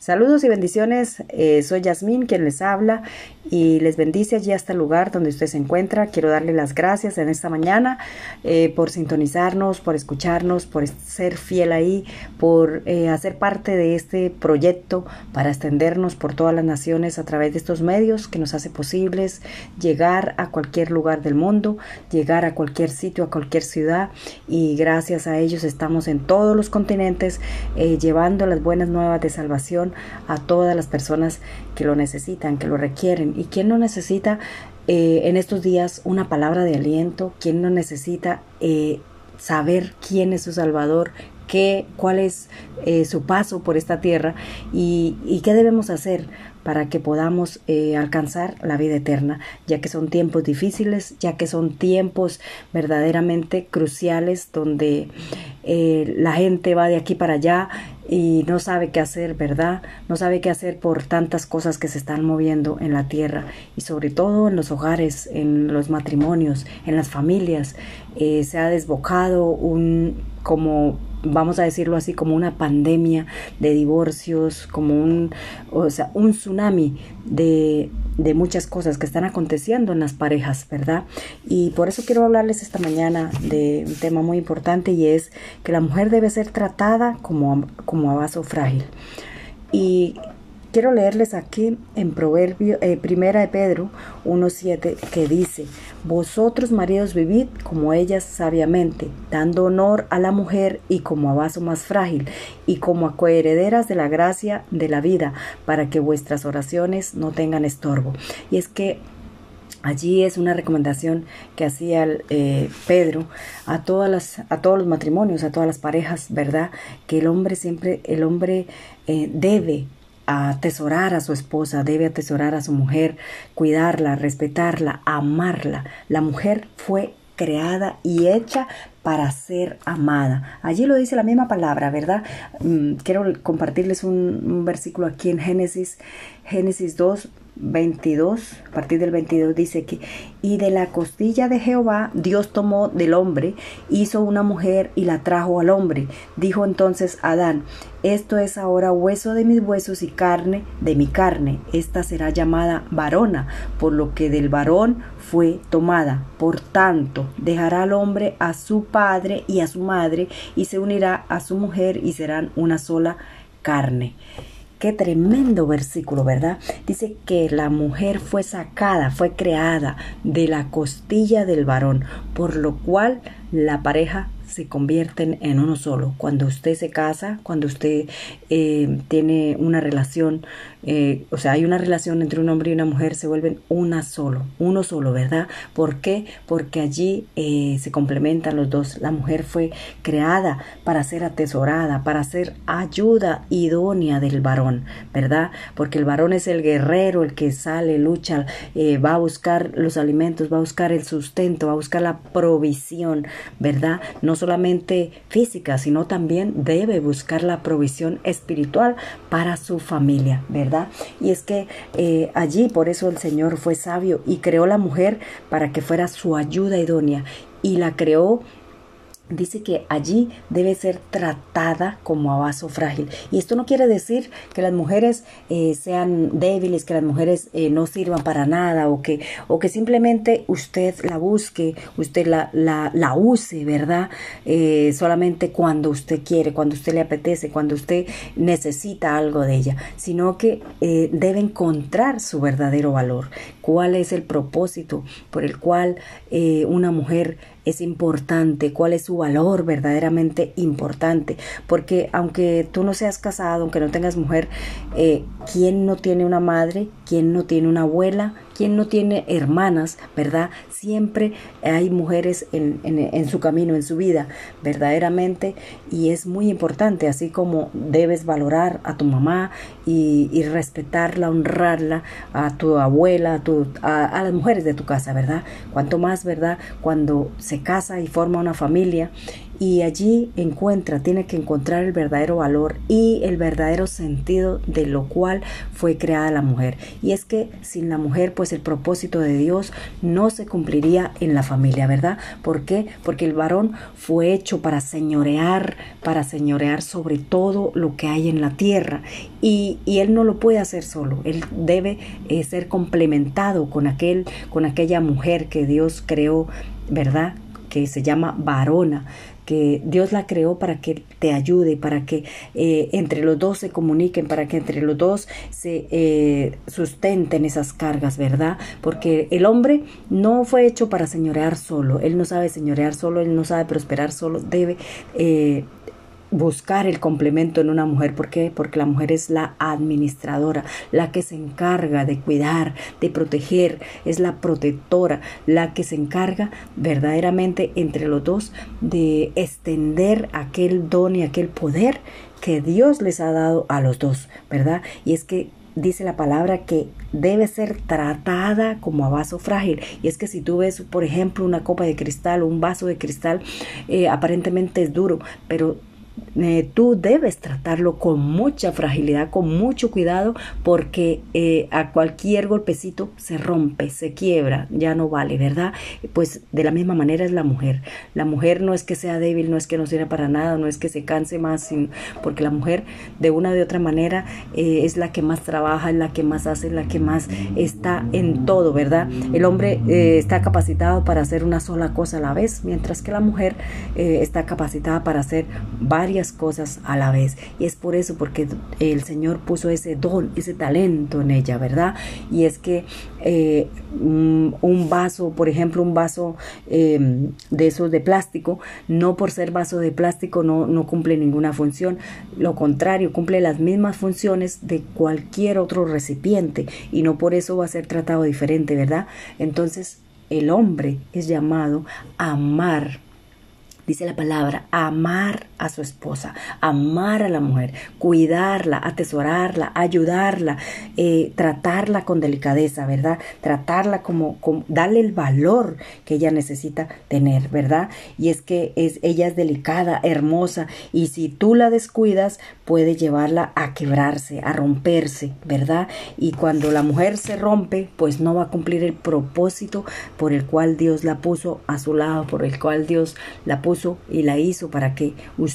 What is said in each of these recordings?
Saludos y bendiciones, eh, soy Yasmín quien les habla y les bendice allí hasta el lugar donde usted se encuentra. Quiero darle las gracias en esta mañana eh, por sintonizarnos, por escucharnos, por ser fiel ahí, por eh, hacer parte de este proyecto para extendernos por todas las naciones a través de estos medios que nos hace posibles llegar a cualquier lugar del mundo, llegar a cualquier sitio, a cualquier ciudad y gracias a ellos estamos en todos los continentes llevando las buenas nuevas de salvación a todas las personas que lo necesitan, que lo requieren. ¿Y quién no necesita eh, en estos días una palabra de aliento? ¿Quién no necesita eh, saber quién es su Salvador? Qué, cuál es eh, su paso por esta tierra y, y, qué debemos hacer para que podamos alcanzar la vida eterna, ya que son tiempos difíciles, ya que son tiempos verdaderamente cruciales donde la gente va de aquí para allá y no sabe qué hacer, ¿verdad? No sabe qué hacer por tantas cosas que se están moviendo en la tierra y sobre todo en los hogares, en los matrimonios, en las familias. Eh, se ha desbocado un como vamos a decirlo así, como una pandemia de divorcios, como un, o sea, un tsunami de, de muchas cosas que están aconteciendo en las parejas, ¿verdad? Y por eso quiero hablarles esta mañana de un tema muy importante y es que la mujer debe ser tratada como, como a vaso frágil. Y Quiero leerles aquí en Proverbio, eh, Primera de Pedro 1.7, que dice, Vosotros maridos vivid como ellas sabiamente, dando honor a la mujer y como a vaso más frágil, y como a coherederas de la gracia de la vida, para que vuestras oraciones no tengan estorbo. Y es que Allí es una recomendación que hacía eh, Pedro a todas las, a todos los matrimonios, a todas las parejas, ¿verdad? Que el hombre siempre, el hombre eh, debe atesorar a su esposa, debe atesorar a su mujer, cuidarla, respetarla, amarla. La mujer fue creada y hecha para ser amada. Allí lo dice la misma palabra, ¿verdad? Mm, quiero compartirles un, versículo aquí en Génesis, Génesis 2, 22, a partir del 22 dice que, y de la costilla de Jehová Dios tomó del hombre, hizo una mujer y la trajo al hombre. Dijo entonces Adán, esto es ahora hueso de mis huesos y carne de mi carne. Esta será llamada varona, por lo que del varón fue tomada. Por tanto, dejará al hombre a su padre y a su madre y se unirá a su mujer y serán una sola carne. Qué tremendo versículo, ¿verdad? Dice que la mujer fue sacada, fue creada de la costilla del varón, por lo cual la pareja se convierten en uno solo. Cuando usted se casa, cuando usted eh, tiene una relación, eh, o sea, hay una relación entre un hombre y una mujer, se vuelven una solo, uno solo, ¿verdad? ¿Por qué? Porque allí eh, se complementan los dos. La mujer fue creada para ser atesorada, para ser ayuda idónea del varón, ¿verdad? Porque el varón es el guerrero, el que sale, lucha, va a buscar los alimentos, va a buscar el sustento, va a buscar la provisión, ¿verdad? No solamente física, sino también debe buscar la provisión espiritual para su familia, ¿verdad? Y es que eh, allí por eso el Señor fue sabio y creó la mujer para que fuera su ayuda idónea y la creó dice que allí debe ser tratada como a vaso frágil. Y esto no quiere decir que las mujeres eh, sean débiles, que las mujeres eh, no sirvan para nada o que, o que simplemente usted la busque, usted la, la, use, ¿verdad? Eh, solamente cuando usted quiere, cuando usted le apetece, cuando usted necesita algo de ella, sino que debe encontrar su verdadero valor, cuál es el propósito por el cual una mujer es importante, cuál es su valor verdaderamente importante, porque aunque tú no seas casado, aunque no tengas mujer, eh, ¿quién no tiene una madre? ¿Quién no tiene una abuela? ¿Quién no tiene hermanas? ¿Verdad? Siempre hay mujeres en, en, su camino, en su vida, verdaderamente, y es muy importante, así como debes valorar a tu mamá y, y respetarla, honrarla, a tu abuela, a, tu, a, a las mujeres de tu casa, ¿verdad? Cuanto más, ¿verdad? Cuando se casa y forma una familia y allí encuentra, tiene que encontrar el verdadero valor y el verdadero sentido de lo cual fue creada la mujer. Y es que sin la mujer, pues el propósito de Dios no se cumpliría en la familia, ¿verdad? ¿Por qué? Porque el varón fue hecho para señorear, para señorear sobre todo lo que hay en la tierra y, él no lo puede hacer solo, él debe eh, ser complementado con aquel, con aquella mujer que Dios creó, ¿verdad? que se llama varona, Dios la creó para que te ayude, para que eh, entre los dos se comuniquen, para que entre los dos se eh, sustenten esas cargas, ¿verdad? Porque el hombre no fue hecho para señorear solo, él no sabe señorear solo, él no sabe prosperar solo, debe eh, buscar el complemento en una mujer. ¿Por qué? Porque la mujer es la administradora, la que se encarga de cuidar, de proteger, es la protectora, la que se encarga verdaderamente entre los dos de extender aquel don y aquel poder que Dios les ha dado a los dos, ¿verdad? Y es que dice la palabra que debe ser tratada como a vaso frágil. Y es que si tú ves, por ejemplo, una copa de cristal o un vaso de cristal, eh, aparentemente es duro, pero eh, tú debes tratarlo con mucha fragilidad, con mucho cuidado, porque eh, a cualquier golpecito se rompe, se quiebra, ya no vale, ¿verdad? Pues de la misma manera es la mujer. La mujer no es que sea débil, no es que no sirva para nada, no es que se canse más, porque la mujer de una de otra manera eh, es la que más trabaja, es la que más hace, es la que más está en todo, ¿verdad? El hombre está capacitado para hacer una sola cosa a la vez, mientras que la mujer está capacitada para hacer varias cosas a la vez. Y es por eso, porque el Señor puso ese don, ese talento en ella, ¿verdad? Y es que eh, un vaso, por ejemplo, un vaso em, de esos de plástico, no por ser vaso de plástico no, no cumple ninguna función. Lo contrario, cumple las mismas funciones de cualquier otro recipiente y no por eso va a ser tratado diferente, ¿verdad? Entonces, el hombre es llamado a amar dice la palabra, amar a su esposa, amar a la mujer, cuidarla, atesorarla, ayudarla, eh, tratarla con delicadeza, ¿verdad? Tratarla como, darle el valor que ella necesita tener, ¿verdad? Y es que es, ella es delicada, hermosa, y si tú la descuidas, puede llevarla a quebrarse, a romperse, ¿verdad? Y cuando la mujer se rompe, pues no va a cumplir el propósito por el cual Dios la puso a su lado, por el cual Dios la puso y la hizo para que usted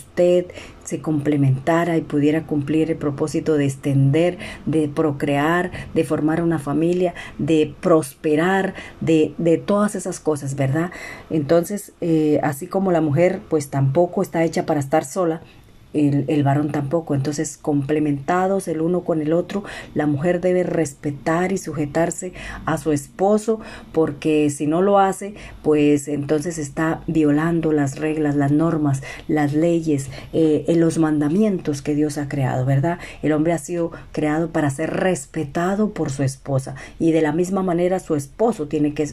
se complementara y pudiera cumplir el propósito de extender, de procrear, de formar una familia, de prosperar, de, de todas esas cosas, ¿verdad? Entonces, eh, así como la mujer pues tampoco está hecha para estar sola, el, varón tampoco. Entonces, complementados el uno con el otro, la mujer debe respetar y sujetarse a su esposo, porque si no lo hace, pues entonces está violando las reglas, las normas, las leyes, eh, los mandamientos que Dios ha creado, ¿verdad? El hombre ha sido creado para ser respetado por su esposa y de la misma manera su esposo tiene que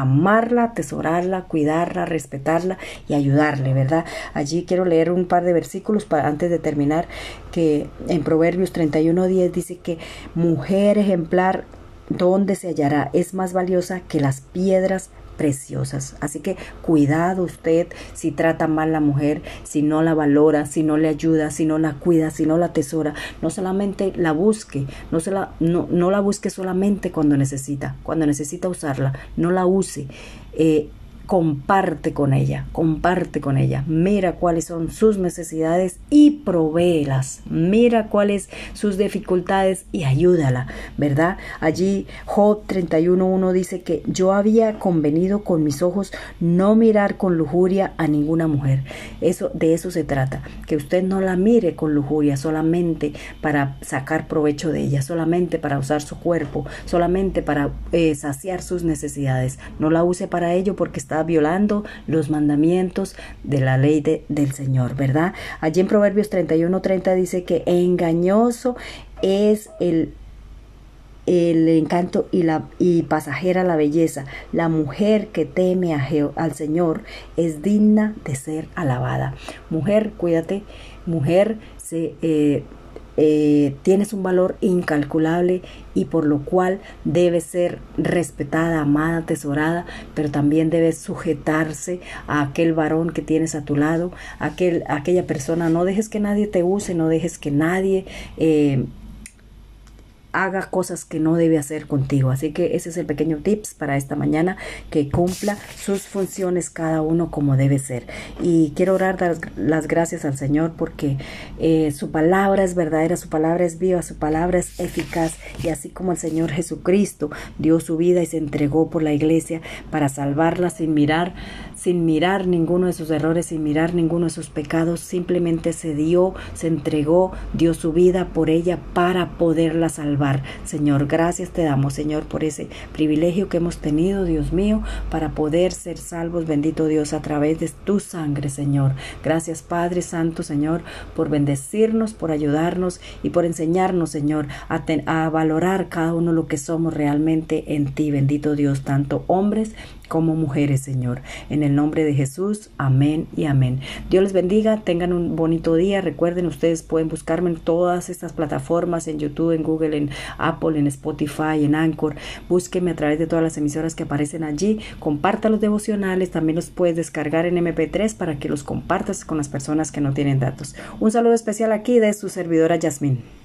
amarla, atesorarla, cuidarla, respetarla y ayudarle, ¿verdad? Allí quiero leer un par de versículos para antes de terminar que en Proverbios 31:10 dice que mujer ejemplar ¿Dónde se hallará? Es más valiosa que las piedras preciosas. Así que cuidado usted si trata mal la mujer, si no la valora, si no le ayuda, si no la cuida, si no la atesora. No solamente la busque, no, se la, no, no la busque solamente cuando necesita, cuando necesita usarla, no la use. Eh, comparte con ella, comparte con ella, mira cuáles son sus necesidades y provéelas, mira cuáles sus dificultades y ayúdala, ¿verdad? Allí Job 31.1 dice que yo había convenido con mis ojos no mirar con lujuria a ninguna mujer. Eso, de eso se trata, que usted no la mire con lujuria solamente para sacar provecho de ella, solamente para usar su cuerpo, solamente para eh, saciar sus necesidades. No la use para ello porque está violando los mandamientos de la ley del Señor, ¿verdad? Allí en Proverbios 31:30 dice que engañoso es el el encanto y, la, y pasajera la belleza. La mujer que teme a al Señor es digna de ser alabada. Mujer, cuídate. Mujer, se, eh, eh, tienes un valor incalculable y por lo cual debes ser respetada, amada, atesorada, pero también debes sujetarse a aquel varón que tienes a tu lado, aquel, aquella persona. No dejes que nadie te use, no dejes que nadie... Eh, haga cosas que no debe hacer contigo. Así que ese es el pequeño tips para esta mañana, que cumpla sus funciones cada uno como debe ser. Y quiero orar, dar las gracias al Señor porque eh, su palabra es verdadera, su palabra es viva, su palabra es eficaz. Y así como el Señor Jesucristo dio su vida y se entregó por la iglesia para salvarla sin mirar sin mirar ninguno de sus errores, sin mirar ninguno de sus pecados, simplemente se dio, se entregó, dio su vida por ella para poderla salvar. Señor, gracias te damos, Señor, por ese privilegio que hemos tenido, Dios mío, para poder ser salvos, bendito Dios, a través de tu sangre, Señor. Gracias, Padre Santo, Señor, por bendecirnos, por ayudarnos y por enseñarnos, Señor, a, a valorar cada uno lo que somos realmente en ti, bendito Dios, tanto hombres como mujeres, Señor. En el nombre de Jesús, amén y amén. Dios les bendiga, tengan un bonito día. Recuerden, ustedes pueden buscarme en todas estas plataformas, en YouTube, en Google, en Apple, en Spotify, en Anchor. Búsquenme a través de todas las emisoras que aparecen allí. Comparta los devocionales, también los puedes descargar en MP3 para que los compartas con las personas que no tienen datos. Un saludo especial aquí de su servidora Yasmín.